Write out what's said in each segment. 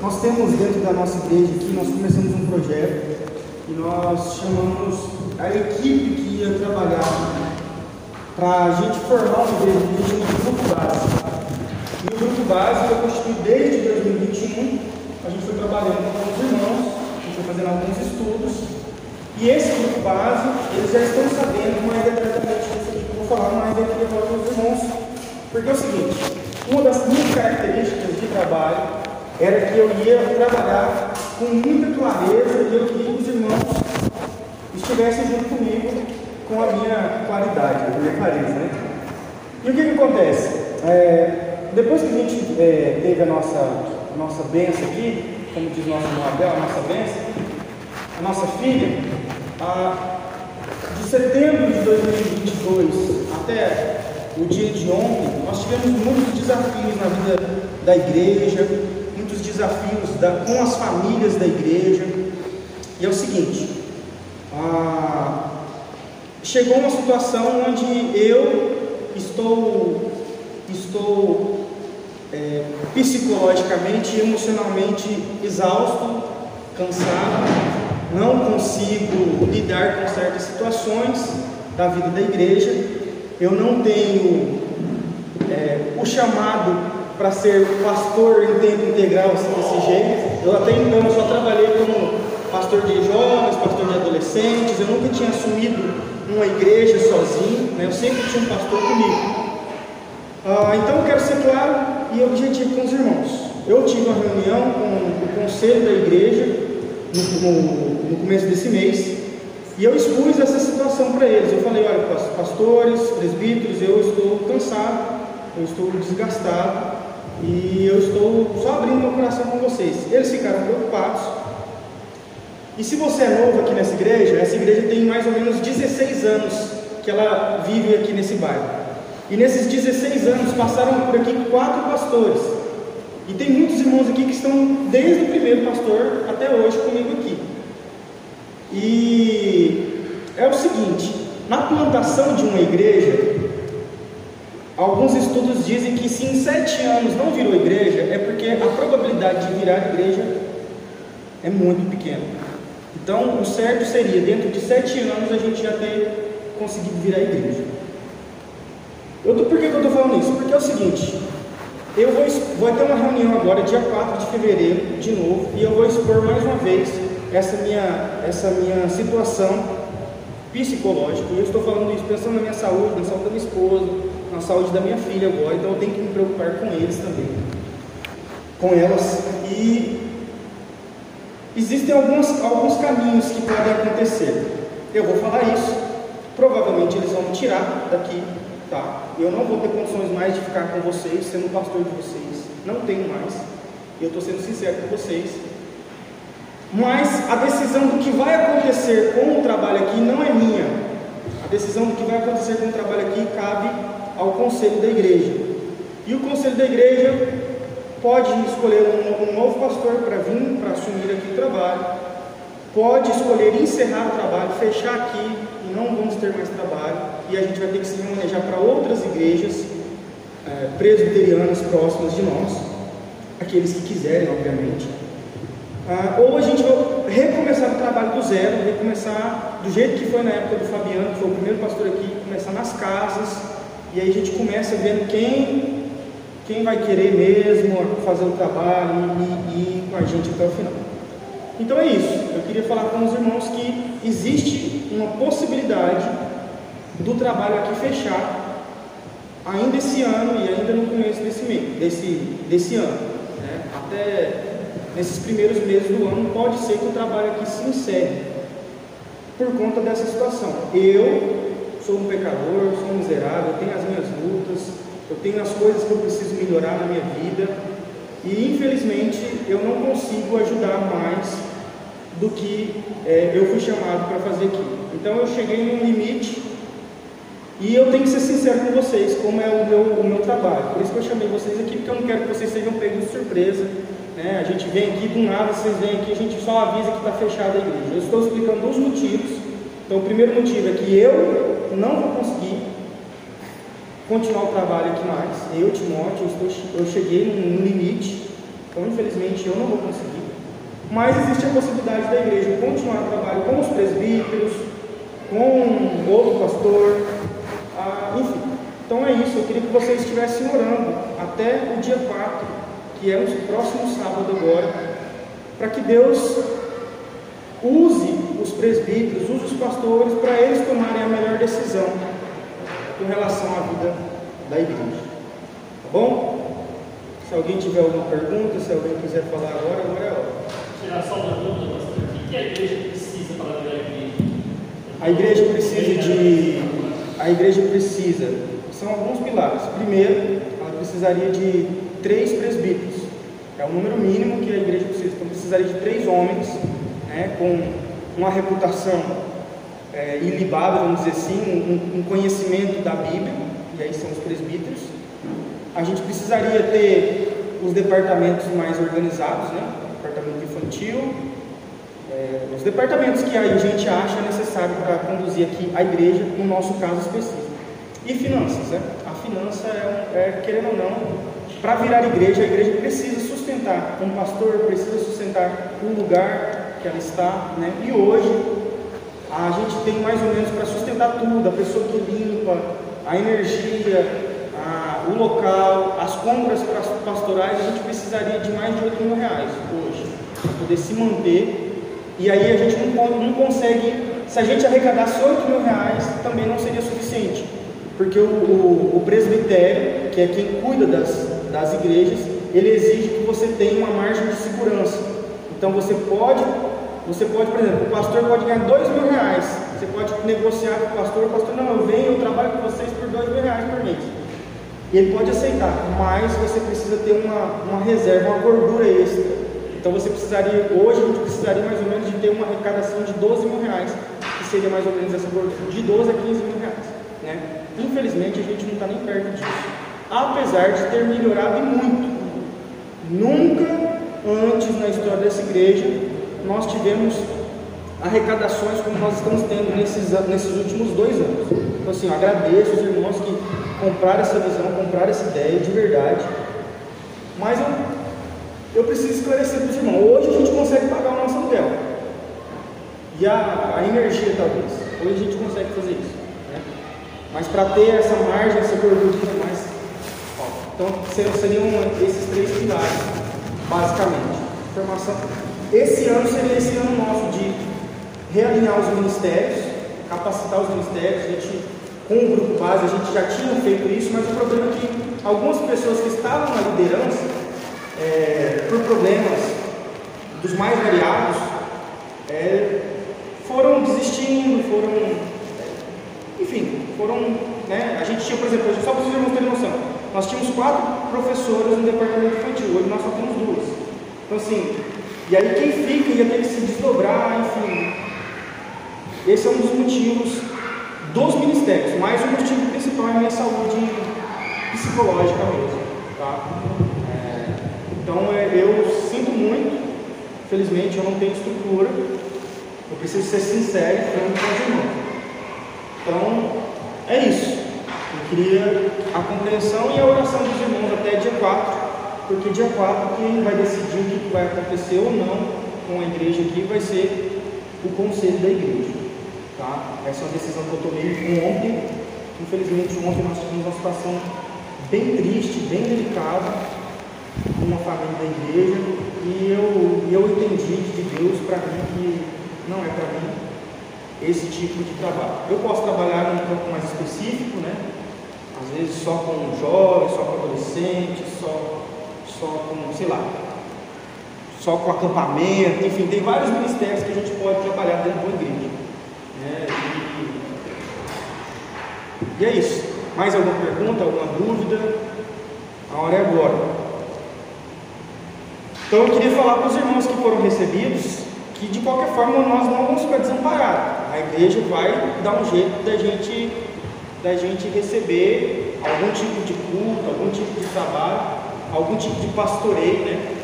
Nós temos dentro da nossa igreja aqui, nós começamos um projeto e nós chamamos a equipe que ia trabalhar para a gente formar uma igreja, a gente grupo básico. E o grupo básico foi constituído desde 2021, a gente foi trabalhando com os irmãos, a gente foi fazendo alguns estudos, e esse grupo básico, eles já estão sabendo mais detalhadamente disso aqui que eu vou falar, mas eu queria falar para os irmãos, porque é o seguinte, uma das minhas características de trabalho era que eu ia trabalhar com muita clareza e eu queria que os irmãos estivessem junto comigo com a minha qualidade, a minha clareza. Né? E o que, que acontece? É, depois que a gente é, teve a nossa, nossa benção aqui, como diz nosso irmão Abel, a nossa benção, a nossa filha, a, de setembro de 2022 até o dia de ontem, nós tivemos muitos desafios na vida da igreja, desafios da, com as famílias da igreja. E é o seguinte: ah, chegou uma situação onde eu estou, estou é, psicologicamente e emocionalmente exausto, cansado, não consigo lidar com certas situações da vida da igreja, eu não tenho é, o chamado para ser pastor em tempo integral assim, desse jeito. Eu até então só trabalhei como pastor de jovens, pastor de adolescentes, eu nunca tinha assumido uma igreja sozinho, né? eu sempre tinha um pastor comigo. Ah, então eu quero ser claro e objetivo com os irmãos. Eu tive uma reunião com o conselho da igreja no, no, no começo desse mês e eu expus essa situação para eles. Eu falei: olha, pastores, presbíteros, eu estou cansado, eu estou desgastado, e eu estou só abrindo meu coração com vocês. Eles ficaram preocupados. E se você é novo aqui nessa igreja, essa igreja tem mais ou menos 16 anos que ela vive aqui nesse bairro. E nesses 16 anos passaram por aqui quatro pastores. E tem muitos irmãos aqui que estão desde o primeiro pastor até hoje comigo aqui. E é o seguinte: na plantação de uma igreja, Alguns estudos dizem que se em sete anos não virou igreja, é porque a probabilidade de virar igreja é muito pequena. Então, o certo seria, dentro de sete anos, a gente já ter conseguido virar igreja. Eu tô, por que, eu estou falando isso? Porque é o seguinte, eu vou, vou ter uma reunião agora, dia 4 de fevereiro, de novo, e eu vou expor mais uma vez essa minha, essa minha situação psicológica. E eu estou falando isso pensando na minha saúde, na saúde da minha esposa, na saúde da minha filha agora, então eu tenho que me preocupar com eles também, com elas. E existem alguns, alguns caminhos que podem acontecer. Eu vou falar isso, provavelmente eles vão me tirar daqui, tá? Eu não vou ter condições mais de ficar com vocês, sendo pastor de vocês, não tenho mais. Eu estou sendo sincero com vocês. Mas a decisão do que vai acontecer com o trabalho aqui não é minha. A decisão do que vai acontecer com o trabalho aqui cabe ao conselho da igreja. E o conselho da igreja pode escolher um, um novo pastor para vir, para assumir aqui o trabalho, pode escolher encerrar o trabalho, fechar aqui e não vamos ter mais trabalho, e a gente vai ter que se remanejar para outras igrejas é, presbiterianas próximas de nós, aqueles que quiserem, obviamente. Ah, ou a gente vai recomeçar o trabalho do zero, recomeçar do jeito que foi na época do Fabiano, que foi o primeiro pastor aqui, começar nas casas, e aí a gente começa vendo quem, quem vai querer mesmo fazer o trabalho e, ir com a gente até o final. Então é isso. Eu queria falar com os irmãos que existe uma possibilidade do trabalho aqui fechar ainda esse ano e ainda no começo desse mês, desse, desse ano. Né? Até nesses primeiros meses do ano pode ser que o trabalho aqui se encerre por conta dessa situação. Eu sou um pecador, sou um miserável, eu tenho as minhas lutas, eu tenho as coisas que eu preciso melhorar na minha vida e infelizmente eu não consigo ajudar mais do que é, eu fui chamado para fazer aqui. Então eu cheguei num limite e eu tenho que ser sincero com vocês, como é o meu, o meu trabalho. Por isso que eu chamei vocês aqui, porque eu não quero que vocês sejam pegos de surpresa. Né? A gente vem aqui do nada, vocês vêm aqui, a gente só avisa que está fechada a igreja. Eu estou explicando os motivos. Então o primeiro motivo é que eu não vou conseguir continuar o trabalho aqui mais. Eu, Timóteo, eu, eu cheguei num limite Então, infelizmente, eu não vou conseguir. Mas existe a possibilidade da igreja continuar o trabalho com os presbíteros, com outro pastor, ah, enfim. Então é isso, eu queria que vocês estivessem orando até o dia 4, que é o próximo sábado agora, para que Deus use os presbíteros, os pastores, para eles tomarem a melhor decisão com relação à vida da igreja. Tá bom? Se alguém tiver alguma pergunta, se alguém quiser falar agora, agora é a hora. Tirar só uma dúvida. O que a igreja precisa para virar igreja? A igreja precisa de. A igreja precisa. São alguns pilares. Primeiro, ela precisaria de três presbíteros. É o número mínimo que a igreja precisa. Então precisaria de três homens né, com uma reputação é, ilibada, vamos dizer assim, um, um conhecimento da Bíblia, e aí são os presbíteros. A gente precisaria ter os departamentos mais organizados, né? Departamento infantil, é, os departamentos que a gente acha necessário para conduzir aqui a igreja, no nosso caso específico. E finanças, né? A finança é, é querendo ou não, para virar igreja, a igreja precisa sustentar um pastor, precisa sustentar um lugar que ela está, né? E hoje a gente tem mais ou menos para sustentar tudo, a pessoa que limpa, a energia, a, o local, as compras pastorais, a gente precisaria de mais de 8 mil reais hoje para poder se manter. E aí a gente não, não consegue, se a gente arrecadasse 8 mil reais, também não seria suficiente. Porque o, o, o presbitério, que é quem cuida das, das igrejas, ele exige que você tenha uma margem de segurança. Então você pode, você pode, por exemplo, o pastor pode ganhar dois mil reais. Você pode negociar com o pastor, o pastor, não, eu venho, eu trabalho com vocês por dois mil reais por mês. Ele pode aceitar, mas você precisa ter uma, uma reserva, uma gordura extra. Então você precisaria, hoje a gente precisaria mais ou menos de ter uma arrecadação de 12 mil reais, que seria mais ou menos essa gordura, de 12 a 15 mil reais. Né? Infelizmente a gente não está nem perto disso. Apesar de ter melhorado muito. Nunca antes na história dessa igreja nós tivemos arrecadações como nós estamos tendo nesses, nesses últimos dois anos. Então assim, eu agradeço os irmãos que compraram essa visão, compraram essa ideia de verdade. Mas eu, eu preciso esclarecer para os irmãos, hoje a gente consegue pagar o nosso aluguel. E a, a energia talvez. Hoje a gente consegue fazer isso. Mas para ter essa margem, essa gordura mais. Ó, então seriam esses três pilares, basicamente. Formação. Esse ano seria esse ano nosso de realinhar os ministérios, capacitar os ministérios. A gente, com o grupo base, a gente já tinha feito isso, mas o problema é que algumas pessoas que estavam na liderança, é, por problemas dos mais variados, é, foram desistindo, foram enfim, foram. Né, a gente tinha, por exemplo, só para vocês terem noção, nós tínhamos quatro professoras no departamento infantil, hoje nós só temos duas. Então, assim, e aí quem fica ia ter que se desdobrar, enfim. Esse é um dos motivos dos ministérios, mas o motivo principal é a minha saúde psicológica mesmo. Tá? É, então é, eu sinto muito, felizmente eu não tenho estrutura, eu preciso ser sincero falando com os irmãos. Então, é isso. Eu queria a compreensão e a oração dos irmãos até dia 4, porque dia 4 quem vai decidir o que vai acontecer ou não com a igreja aqui vai ser o conselho da igreja. Tá? Essa é uma decisão que eu tomei ontem. Infelizmente, ontem nós tivemos uma situação bem triste, bem delicada, com uma família da igreja, e eu, eu entendi de Deus para mim que não é para mim, esse tipo de trabalho. Eu posso trabalhar num campo mais específico, né? Às vezes só com jovens, só com adolescentes, só, só com, sei lá, só com acampamento, enfim, tem vários ministérios que a gente pode trabalhar dentro de uma igreja. Né? E, e é isso. Mais alguma pergunta, alguma dúvida? A hora é agora. Então eu queria falar para os irmãos que foram recebidos que de qualquer forma nós não vamos ficar desamparados. A igreja vai dar um jeito da gente, da gente receber algum tipo de culto, algum tipo de trabalho, algum tipo de pastoreio, né?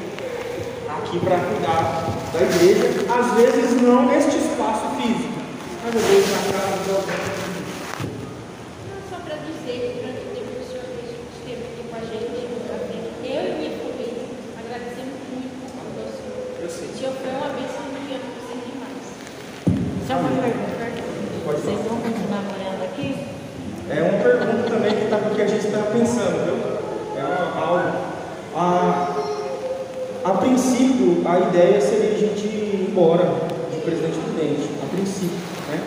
Aqui para cuidar da igreja, às vezes não neste espaço físico, mas às vezes na casa de alguém. Que eu. Tio, foi uma bênção no dia que vocês demais. Só uma pergunta. Pode Vocês vão continuar morando aqui? É uma pergunta também que está porque a gente está pensando, viu? É uma- algo. A, a princípio, a ideia seria a gente ir embora de Presidente Prudente, a princípio, né?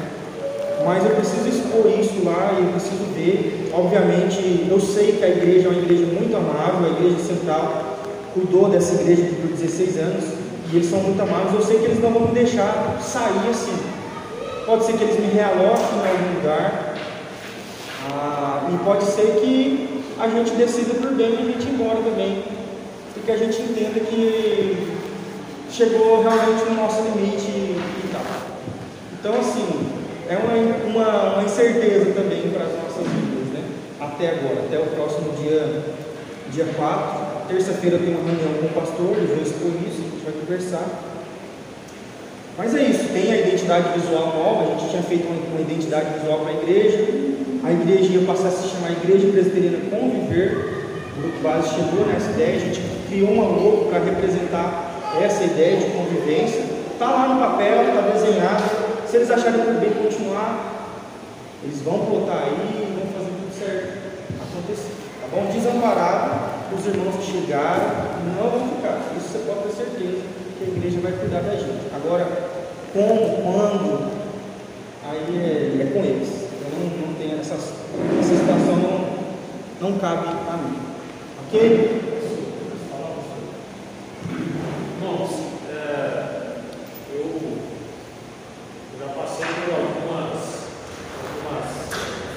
Mas eu preciso expor isso lá e eu preciso ver. Obviamente, eu sei que a igreja é uma igreja muito amável, a igreja central cuidou dessa igreja por 16 anos e eles são muito amáveis. Eu sei que eles não vão me deixar sair assim. Pode ser que eles me realoquem em algum lugar, ah, e pode ser que a gente decida por bem e a gente ir embora também. Porque a gente entenda que chegou realmente no nosso limite e tal. Então, assim, é uma, uma, uma incerteza também para as nossas vidas, né? Até agora, até o próximo dia, dia 4. Terça-feira tem uma reunião com o pastor, ele vai expor isso, a gente vai conversar. Mas é isso, tem a identidade visual nova, a gente tinha feito uma, uma identidade visual para a igreja, a igreja ia passar a se chamar Igreja Presbiteriana Conviver, o grupo base chegou nessa ideia, a gente criou uma logo para representar essa ideia de convivência, está lá no papel, está desenhado, se eles acharem por bem continuar, eles vão botar aí e vão fazer tudo certo acontecer, tá bom? Desamparado, os irmãos que chegaram não vão ficar, isso você pode ter certeza que a igreja vai cuidar da gente. Agora, como, quando, aí é, é com eles. Não, não tenho essas, essa situação não, não cabe a mim. Ok? Irmãos, é, eu já passei por algumas, algumas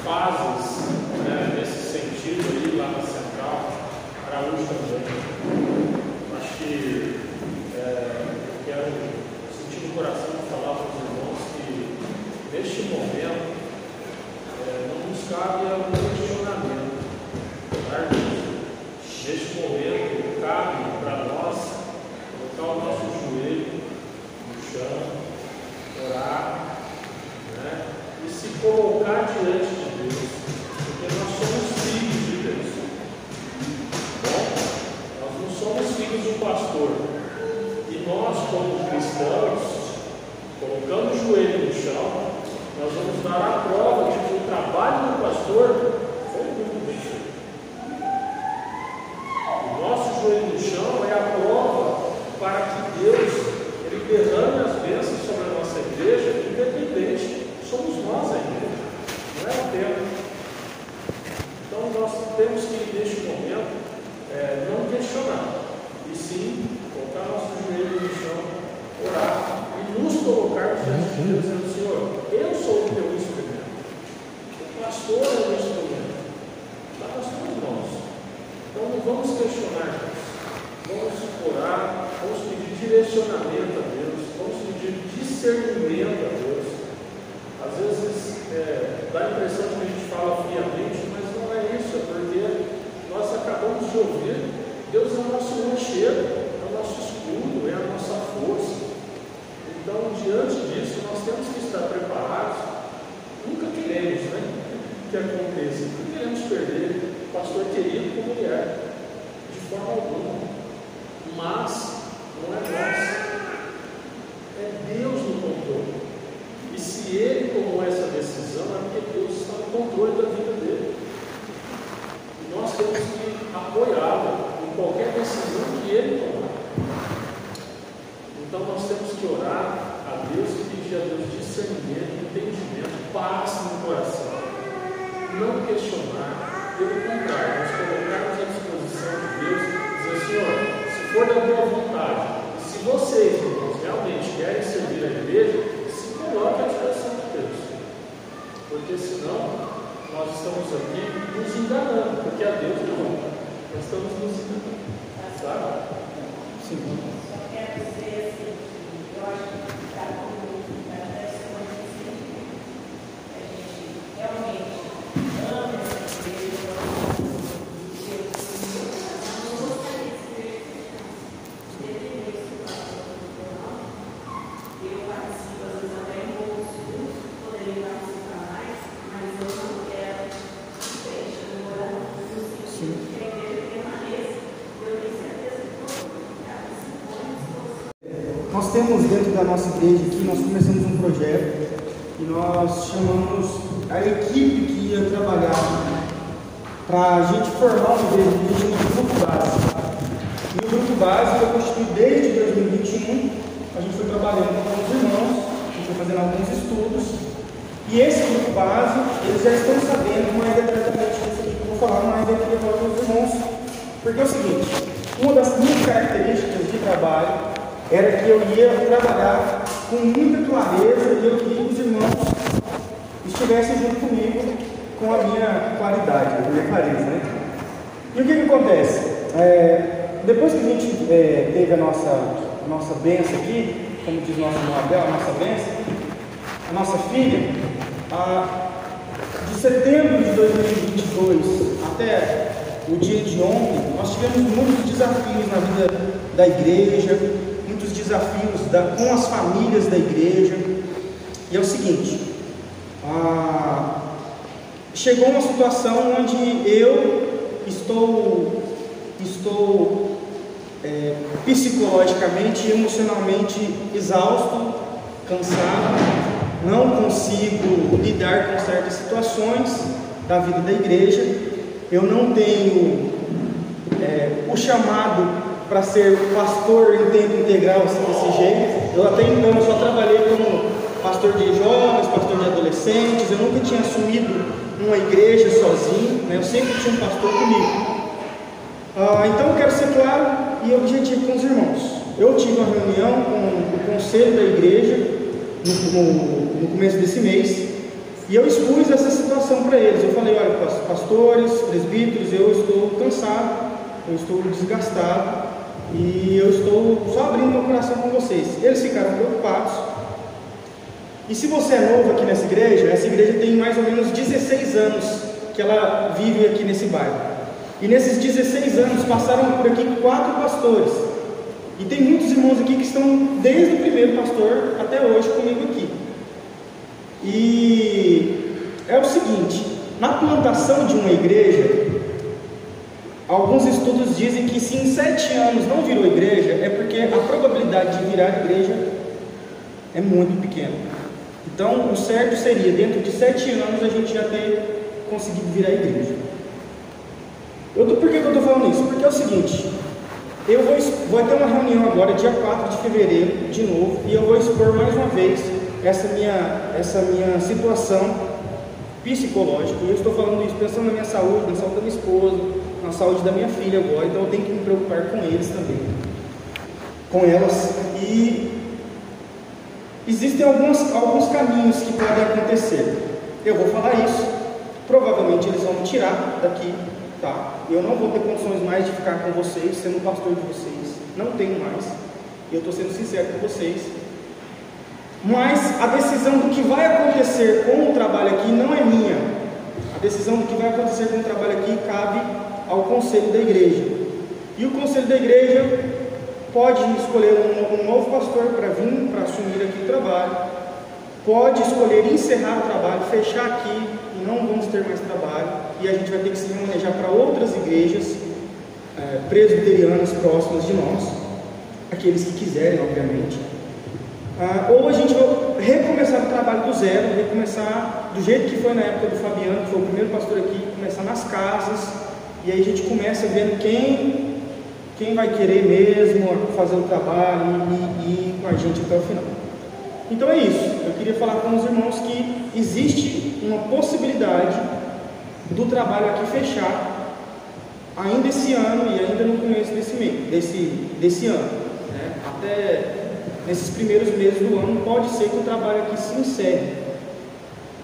fases né, nesse sentido ali lá na Central, Araújo também. Acho que é, eu quero sentir no coração de falar para os irmãos que neste momento é, não nos cabe algum questionamento. tá, irmãos? Neste momento cabe para nós colocar o nosso joelho no chão, orar, né? e se colocar diante de Deus, porque nós somos filhos de Deus. Bom, nós não somos filhos um pastor. E nós, como cristãos, colocando o joelho no chão, nós vamos dar a prova de que o trabalho do pastor foi muito bem feito. O nosso joelho no chão é a prova para que Deus ele derrame as bênçãos sobre a nossa igreja, independente, somos nós a igreja, não é o tempo. Então nós temos que, neste momento, é, não questionar, e sim colocar nosso joelho no chão, orar e nos colocar diante de Deus, dizendo: Senhor, eu sou o teu instrumento, o pastor é o instrumento, está nas tuas mãos. Então não vamos questionar Deus. Vamos orar, vamos pedir direcionamento a Deus, vamos pedir discernimento a Deus. Às vezes é, dá a impressão de que a gente fala friamente, mas não é isso, é porque nós acabamos de ouvir, Deus é o nosso rochedo, é o nosso escudo, é a nossa força. Então, diante disso, nós temos que estar preparados. Nunca queremos né, que aconteça, nunca queremos perder pastor querido como ele é, de forma alguma. Mas não é nós, é Deus no controle. E se ele tomou essa decisão, é porque Deus está no controle da vida dele. E nós temos que apoiá-lo em qualquer decisão que ele tomar. Então nós temos que orar a Deus e pedir a Deus discernimento, entendimento, paz no coração. Não questionar, pelo contrário, nós colocarmos à disposição de Deus e dizer, Senhor, se for da tua vontade, e se vocês, irmãos, realmente querem servir a igreja, se coloque à disposição de Deus. Porque senão nós estamos aqui nos enganando, porque a Deus não. Nós estamos nos enganando. Sabe? Sim. Só quero dizer assim, que eu acho que para todo mundo, para essa coisa assim, a gente realmente ama essa igreja, ama o seu filho, não gostaria de ser depender do pastor não. Eu participo às vezes até em outros grupos, poderia participar mais, mas eu não quero deixa no morar no sentido que a igreja permaneça. Eu tenho certeza que todo mundo está nós temos dentro da nossa igreja aqui, nós começamos um projeto e nós chamamos a equipe que ia trabalhar para a gente formar uma igreja, a de grupo base. E o grupo base foi constituído desde 2021, a gente foi trabalhando com os irmãos, a gente foi fazendo alguns estudos, e esse grupo base, eles já estão sabendo mais detalhadamente disso que eu vou falar, eu queria falar para os irmãos, porque é o seguinte, uma das minhas características de trabalho era que eu ia trabalhar com muita clareza e eu queria que os irmãos estivessem junto comigo com a minha claridade, a minha clareza. Né? E o que, que acontece? É, depois que a gente é, teve a nossa, nossa benção aqui, como diz nosso irmão Abel, a nossa benção, a nossa filha, a, de setembro de 2022 até o dia de ontem, nós tivemos muitos desafios na vida da igreja, desafios da, com as famílias da igreja. E é o seguinte: ah, chegou uma situação onde eu estou, estou é, psicologicamente e emocionalmente exausto, cansado, não consigo lidar com certas situações da vida da igreja, eu não tenho é, o chamado para ser pastor em tempo integral assim, desse jeito. Eu até então só trabalhei como pastor de jovens, pastor de adolescentes, eu nunca tinha assumido uma igreja sozinho, né? eu sempre tinha um pastor comigo. Ah, então eu quero ser claro e objetivo com os irmãos. Eu tive uma reunião com o conselho da igreja no, no, no começo desse mês e eu expus essa situação para eles. Eu falei: olha, pastores, presbíteros, eu estou cansado, eu estou desgastado, e eu estou só abrindo meu coração com vocês. Eles ficaram preocupados. E se você é novo aqui nessa igreja, essa igreja tem mais ou menos 16 anos que ela vive aqui nesse bairro. E nesses 16 anos passaram por aqui quatro pastores. E tem muitos irmãos aqui que estão desde o primeiro pastor até hoje comigo aqui. E é o seguinte: na plantação de uma igreja, Alguns estudos dizem que se em sete anos não virou igreja, é porque a probabilidade de virar igreja é muito pequena. Então, o certo seria, dentro de sete anos, a gente já ter conseguido virar igreja. Eu tô, por que, que eu estou falando isso? Porque é o seguinte, eu vou, vou ter uma reunião agora, dia 4 de fevereiro, de novo, e eu vou expor mais uma vez essa minha, essa minha situação psicológica. E eu estou falando isso pensando na minha saúde, na saúde da minha esposa, na saúde da minha filha agora, então eu tenho que me preocupar com eles também, com elas. E existem alguns, alguns caminhos que podem acontecer. Eu vou falar isso, provavelmente eles vão me tirar daqui, tá? Eu não vou ter condições mais de ficar com vocês, sendo pastor de vocês, não tenho mais. Eu estou sendo sincero com vocês. Mas a decisão do que vai acontecer com o trabalho aqui não é minha. A decisão do que vai acontecer com o trabalho aqui cabe ao conselho da igreja. E o conselho da igreja pode escolher um, um novo pastor para vir, para assumir aqui o trabalho, pode escolher encerrar o trabalho, fechar aqui e não vamos ter mais trabalho, e a gente vai ter que se remanejar para outras igrejas é, presbiterianas próximas de nós, aqueles que quiserem, obviamente. Ah, ou a gente vai recomeçar o trabalho do zero, recomeçar do jeito que foi na época do Fabiano, que foi o primeiro pastor aqui, começar nas casas, e aí a gente começa vendo quem, quem vai querer mesmo fazer o trabalho e, ir com a gente até o final. Então é isso. Eu queria falar com os irmãos que existe uma possibilidade do trabalho aqui fechar ainda esse ano e ainda no começo desse mês, desse, desse ano. Né? Até nesses primeiros meses do ano pode ser que o trabalho aqui se encerre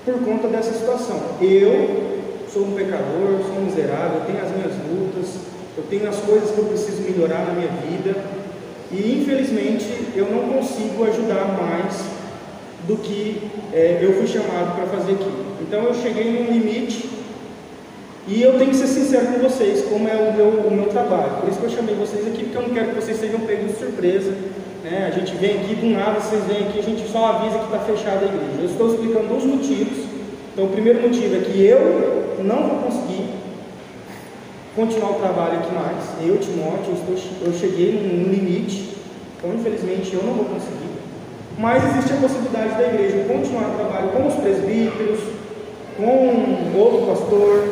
por conta dessa situação. Eu sou um pecador, sou um miserável, eu tenho as minhas lutas, eu tenho as coisas que eu preciso melhorar na minha vida e infelizmente eu não consigo ajudar mais do que é, eu fui chamado para fazer aqui. Então eu cheguei num limite e eu tenho que ser sincero com vocês, como é o meu, o meu trabalho. Por isso que eu chamei vocês aqui, porque eu não quero que vocês sejam pegos de surpresa. Né? A gente vem aqui do nada, vocês vêm aqui, a gente só avisa que está fechada a igreja. Eu estou explicando os motivos. Então o primeiro motivo é que eu não vou conseguir continuar o trabalho aqui mais. Eu, Timóteo, eu, eu cheguei num limite Então, infelizmente, eu não vou conseguir. Mas existe a possibilidade da igreja continuar o trabalho com os presbíteros, com outro pastor,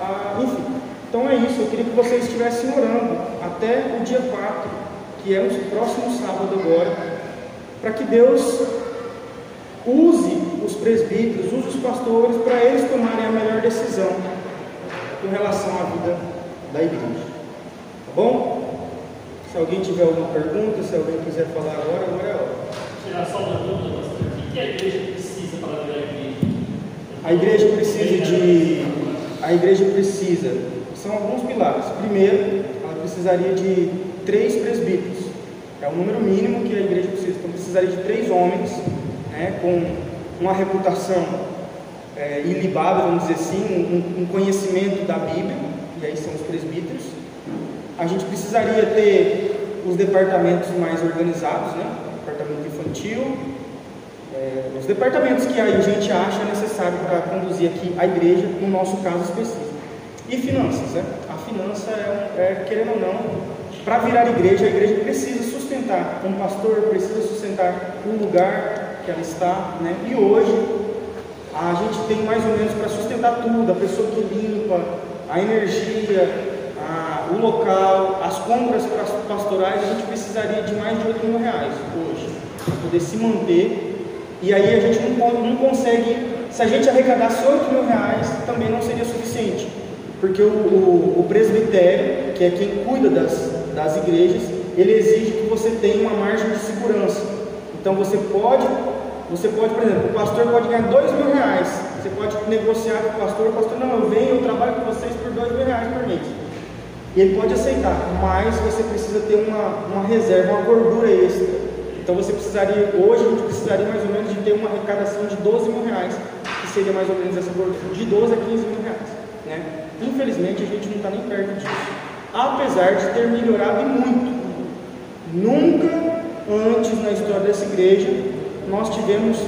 ah, enfim. Então é isso, eu queria que vocês estivessem orando até o dia 4, que é o próximo sábado agora, para que Deus use os presbíteros, os pastores, para eles tomarem a melhor decisão com relação à vida da igreja. Tá bom? Se alguém tiver alguma pergunta, se alguém quiser falar agora, agora é a hora. Tirar só uma dúvida. O que a igreja precisa para virar igreja? A igreja precisa de. A igreja precisa. São alguns pilares. Primeiro, ela precisaria de três presbíteros. É o número mínimo que a igreja precisa. Então, precisaria de três homens né, com uma reputação é, vamos dizer assim, um, um conhecimento da Bíblia, e aí são os presbíteros. A gente precisaria ter os departamentos mais organizados, né? Departamento infantil, é, os departamentos que a gente acha necessário para conduzir aqui a igreja, no nosso caso específico. E finanças, né? A finança é, é querendo ou não, para virar igreja, a igreja precisa sustentar um pastor, precisa sustentar um lugar que ela está, né? E hoje a gente tem mais ou menos para sustentar tudo, a pessoa que limpa, a energia, a, o local, as compras pastorais, a gente precisaria de mais de 8 mil reais hoje, para poder se manter. E aí a gente não, não consegue, se a gente arrecadasse 8 mil reais, também não seria suficiente. Porque o, o, o presbitério, que é quem cuida das, das igrejas, ele exige que você tenha uma margem de segurança. Então você pode você pode, por exemplo, o pastor pode ganhar dois mil reais. Você pode negociar com o pastor, o pastor, não, eu venho, eu trabalho com vocês por dois mil reais por mês. Ele pode aceitar, mas você precisa ter uma, uma reserva, uma gordura extra. Então você precisaria, hoje a gente precisaria mais ou menos de ter uma arrecadação de 12 mil reais, que seria mais ou menos essa gordura, de 12 a 15 mil reais. Né? Infelizmente a gente não está nem perto disso. Apesar de ter melhorado muito. Nunca antes na história dessa igreja nós tivemos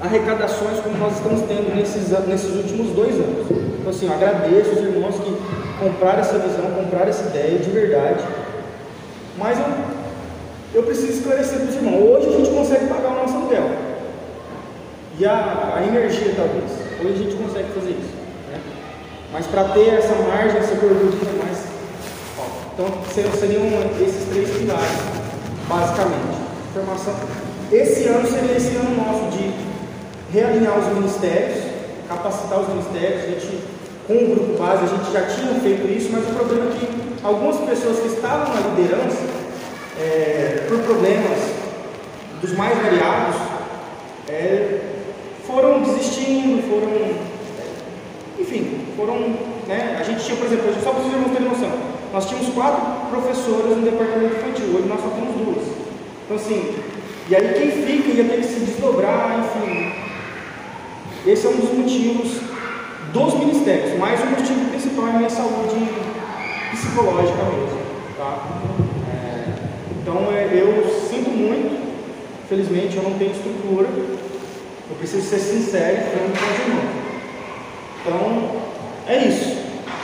arrecadações como nós estamos tendo nesses, nesses últimos dois anos. Então, assim, eu agradeço os irmãos que compraram essa visão, compraram essa ideia de verdade. Mas eu, eu preciso esclarecer para os irmãos: hoje a gente consegue pagar o nosso aluguel. E a, a energia, talvez. Hoje a gente consegue fazer isso. Né? Mas para ter essa margem, essa gordura mais. Ó, então, seriam esses três pilares, basicamente. Formação esse ano seria esse ano nosso de realinhar os ministérios, capacitar os ministérios. A gente, com o grupo base, a gente já tinha feito isso, mas o problema é que algumas pessoas que estavam na liderança, é, por problemas dos mais variados, é, foram desistindo, foram. Enfim, foram. Né, a gente tinha, por exemplo, só para vocês terem noção, nós tínhamos quatro professoras no departamento infantil, hoje nós só temos duas. Então, assim, e aí quem fica ia ter que se desdobrar, enfim. Esse é um dos motivos dos ministérios, mas o motivo principal é a minha saúde psicológica mesmo. Tá? É, então é, eu sinto muito, felizmente eu não tenho estrutura, eu preciso ser sincero e franco com os irmãos. Então é isso.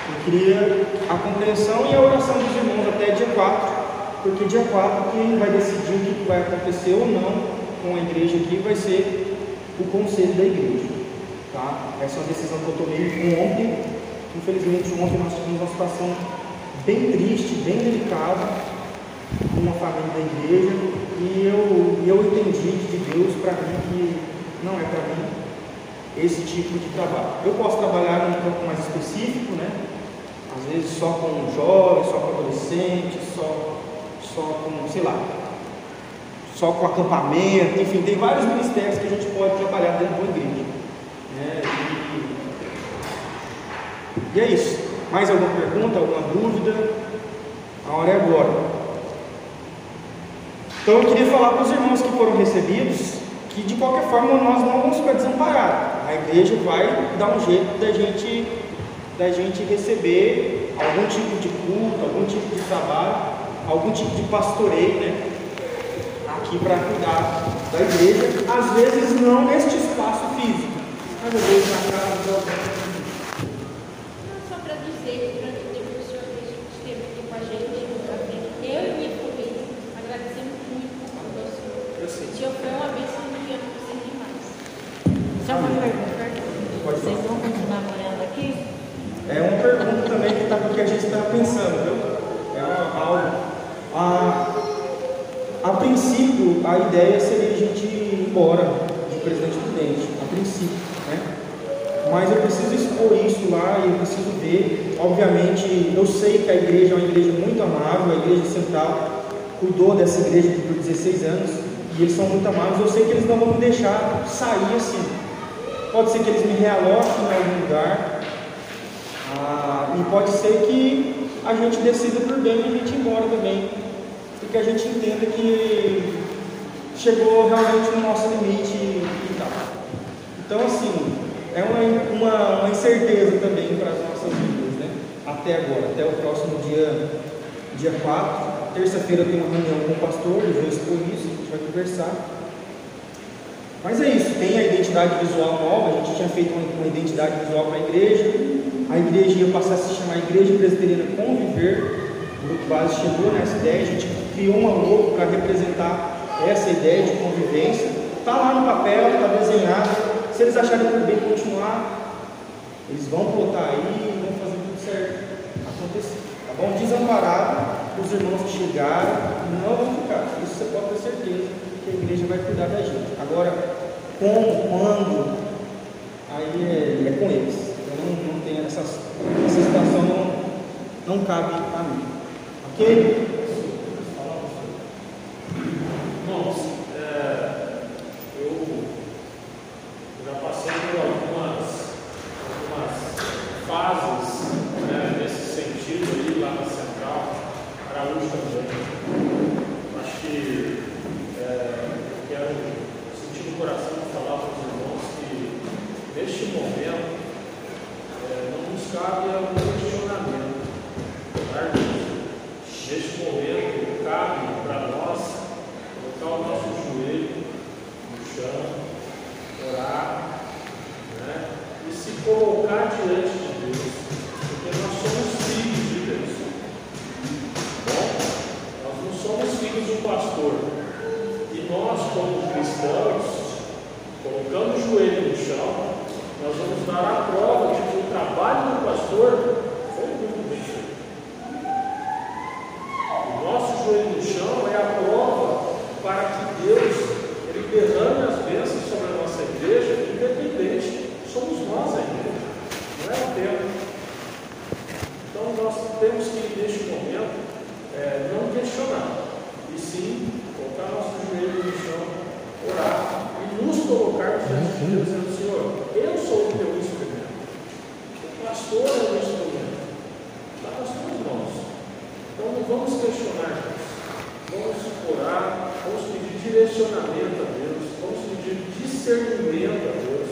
Eu queria a compreensão e a oração dos irmãos até dia 4 porque dia 4 quem vai decidir o que vai acontecer ou não com a igreja aqui vai ser o conselho da igreja. Tá? Essa é uma decisão que eu tomei ontem. Infelizmente ontem nós tivemos uma situação bem triste, bem delicada com uma família da igreja e eu, eu entendi de Deus para mim que não é para mim esse tipo de trabalho. Eu posso trabalhar num campo mais específico, né? Às vezes só com jovens, só com adolescentes, só só com, sei lá, só com acampamento, enfim, tem vários ministérios que a gente pode trabalhar dentro de uma igreja. Né? E, e é isso. Mais alguma pergunta, alguma dúvida? A hora é agora. Então eu queria falar para os irmãos que foram recebidos que de qualquer forma nós não vamos ficar desamparados. A igreja vai dar um jeito da gente, da gente receber algum tipo de culto, algum tipo de trabalho algum tipo de pastoreio, né? Aqui para cuidar da igreja, às vezes não neste espaço físico, mas às vezes na casa de alguém. Só para dizer, durante o tempo que o senhor esteve aqui com a gente, eu minha família agradecemos. Tio, foi uma bênção que eu não consegui mais. Só uma pergunta. Pode Vocês vão continuar morando aqui? É uma pergunta também que está porque a gente está pensando, viu? É uma, algo. A, a princípio, a ideia seria a gente ir embora de Presidente Prudente, a princípio, né? Mas eu preciso expor isso lá e eu preciso ver. Obviamente, eu sei que a igreja é uma igreja muito amável, a igreja central cuidou dessa igreja por 16 anos e eles são muito amáveis. Eu sei que eles não vão me deixar sair assim. Pode ser que eles me realoquem em algum lugar, ah, e pode ser que a gente decida por bem e a gente ir embora também. E que a gente entenda que chegou realmente no nosso limite e, tal. Então, assim, é uma, uma, uma incerteza também para as nossas vidas, né? Até agora, até o próximo dia, dia 4. Terça-feira tem uma reunião com o pastor, ele vai expor isso, a gente vai conversar. Mas é isso, tem a identidade visual nova, a gente tinha feito uma, uma identidade visual para a igreja, a igreja ia passar a se chamar Igreja Presbiteriana Conviver, o grupo base chegou nessa ideia, a gente criou uma logo para representar essa ideia de convivência, está lá no papel, está desenhado, se eles acharem por bem continuar, eles vão botar aí e vão fazer tudo certo acontecer, tá bom? Desamparado, os irmãos que chegaram não vão ficar, isso você pode ter certeza que a igreja vai cuidar da gente. Agora, como, quando, aí é, é com eles. Essas, essa situação, não, não cabe a mim. Ok? Irmãos, é, eu já passei por algumas, algumas fases né, nesse sentido aí lá na Central, Araújo também. Acho que é, eu quero sentir no coração de falar para os irmãos que neste momento é, não nos cabe algum questionamento. tá, irmãos? Neste momento cabe para nós colocar o nosso joelho no chão, orar, né? e se colocar diante de Deus, porque nós somos filhos de Deus. Bom, nós não somos filhos um pastor. E nós, como cristãos, colocando o joelho no chão, nós vamos dar a prova de que o trabalho do pastor foi muito bem feito. O nosso joelho no chão é a prova para que Deus ele derrame as bênçãos sobre a nossa igreja, independente, somos nós a igreja, não é o tempo. Então nós temos que, neste momento, é, não questionar, e sim colocar nosso joelho no chão, orar e nos colocar diante de Deus, dizendo: Senhor, eu sou o teu instrumento, o pastor é o instrumento, está nas tuas mãos. Então não vamos questionar Deus. Vamos orar, vamos pedir direcionamento a Deus, vamos pedir discernimento a Deus.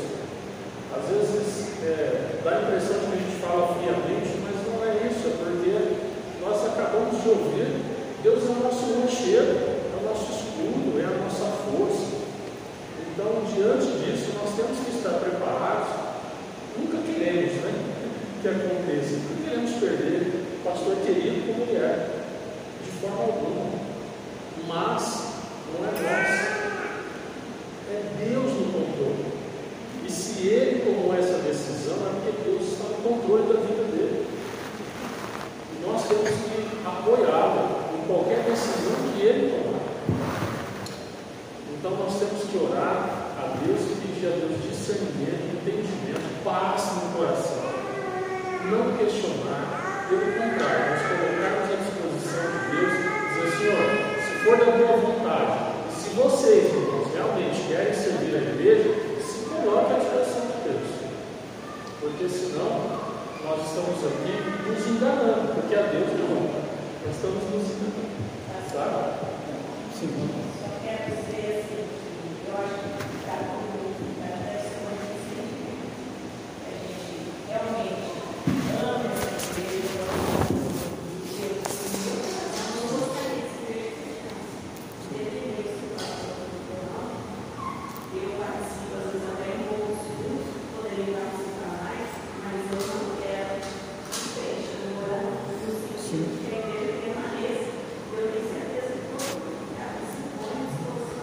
Às vezes é, dá a impressão de que a gente fala friamente, mas não é isso, é porque nós acabamos de ouvir, Deus é o nosso rochedo, é o nosso escudo, é a nossa força. Então, diante disso, nós temos que estar preparados. Nunca queremos né, que aconteça, nunca queremos perder pastor querido como de Mas não é nós, é Deus no controle. E se ele tomou essa decisão, é porque Deus está no controle da vida dele. E nós temos que apoiá-lo em qualquer decisão que ele tomar. Então nós temos que orar a Deus e pedir a Deus discernimento, entendimento, paz no coração. Não questionar, pelo contrário, nós colocarmos Senhor, se for da tua vontade, se vocês, irmãos, realmente querem servir a igreja, se coloque à disposição de Deus. Porque senão nós estamos aqui nos enganando, porque a Deus não. Nós estamos nos enganando. Sabe? Sim. Só quero dizer assim, eu acho que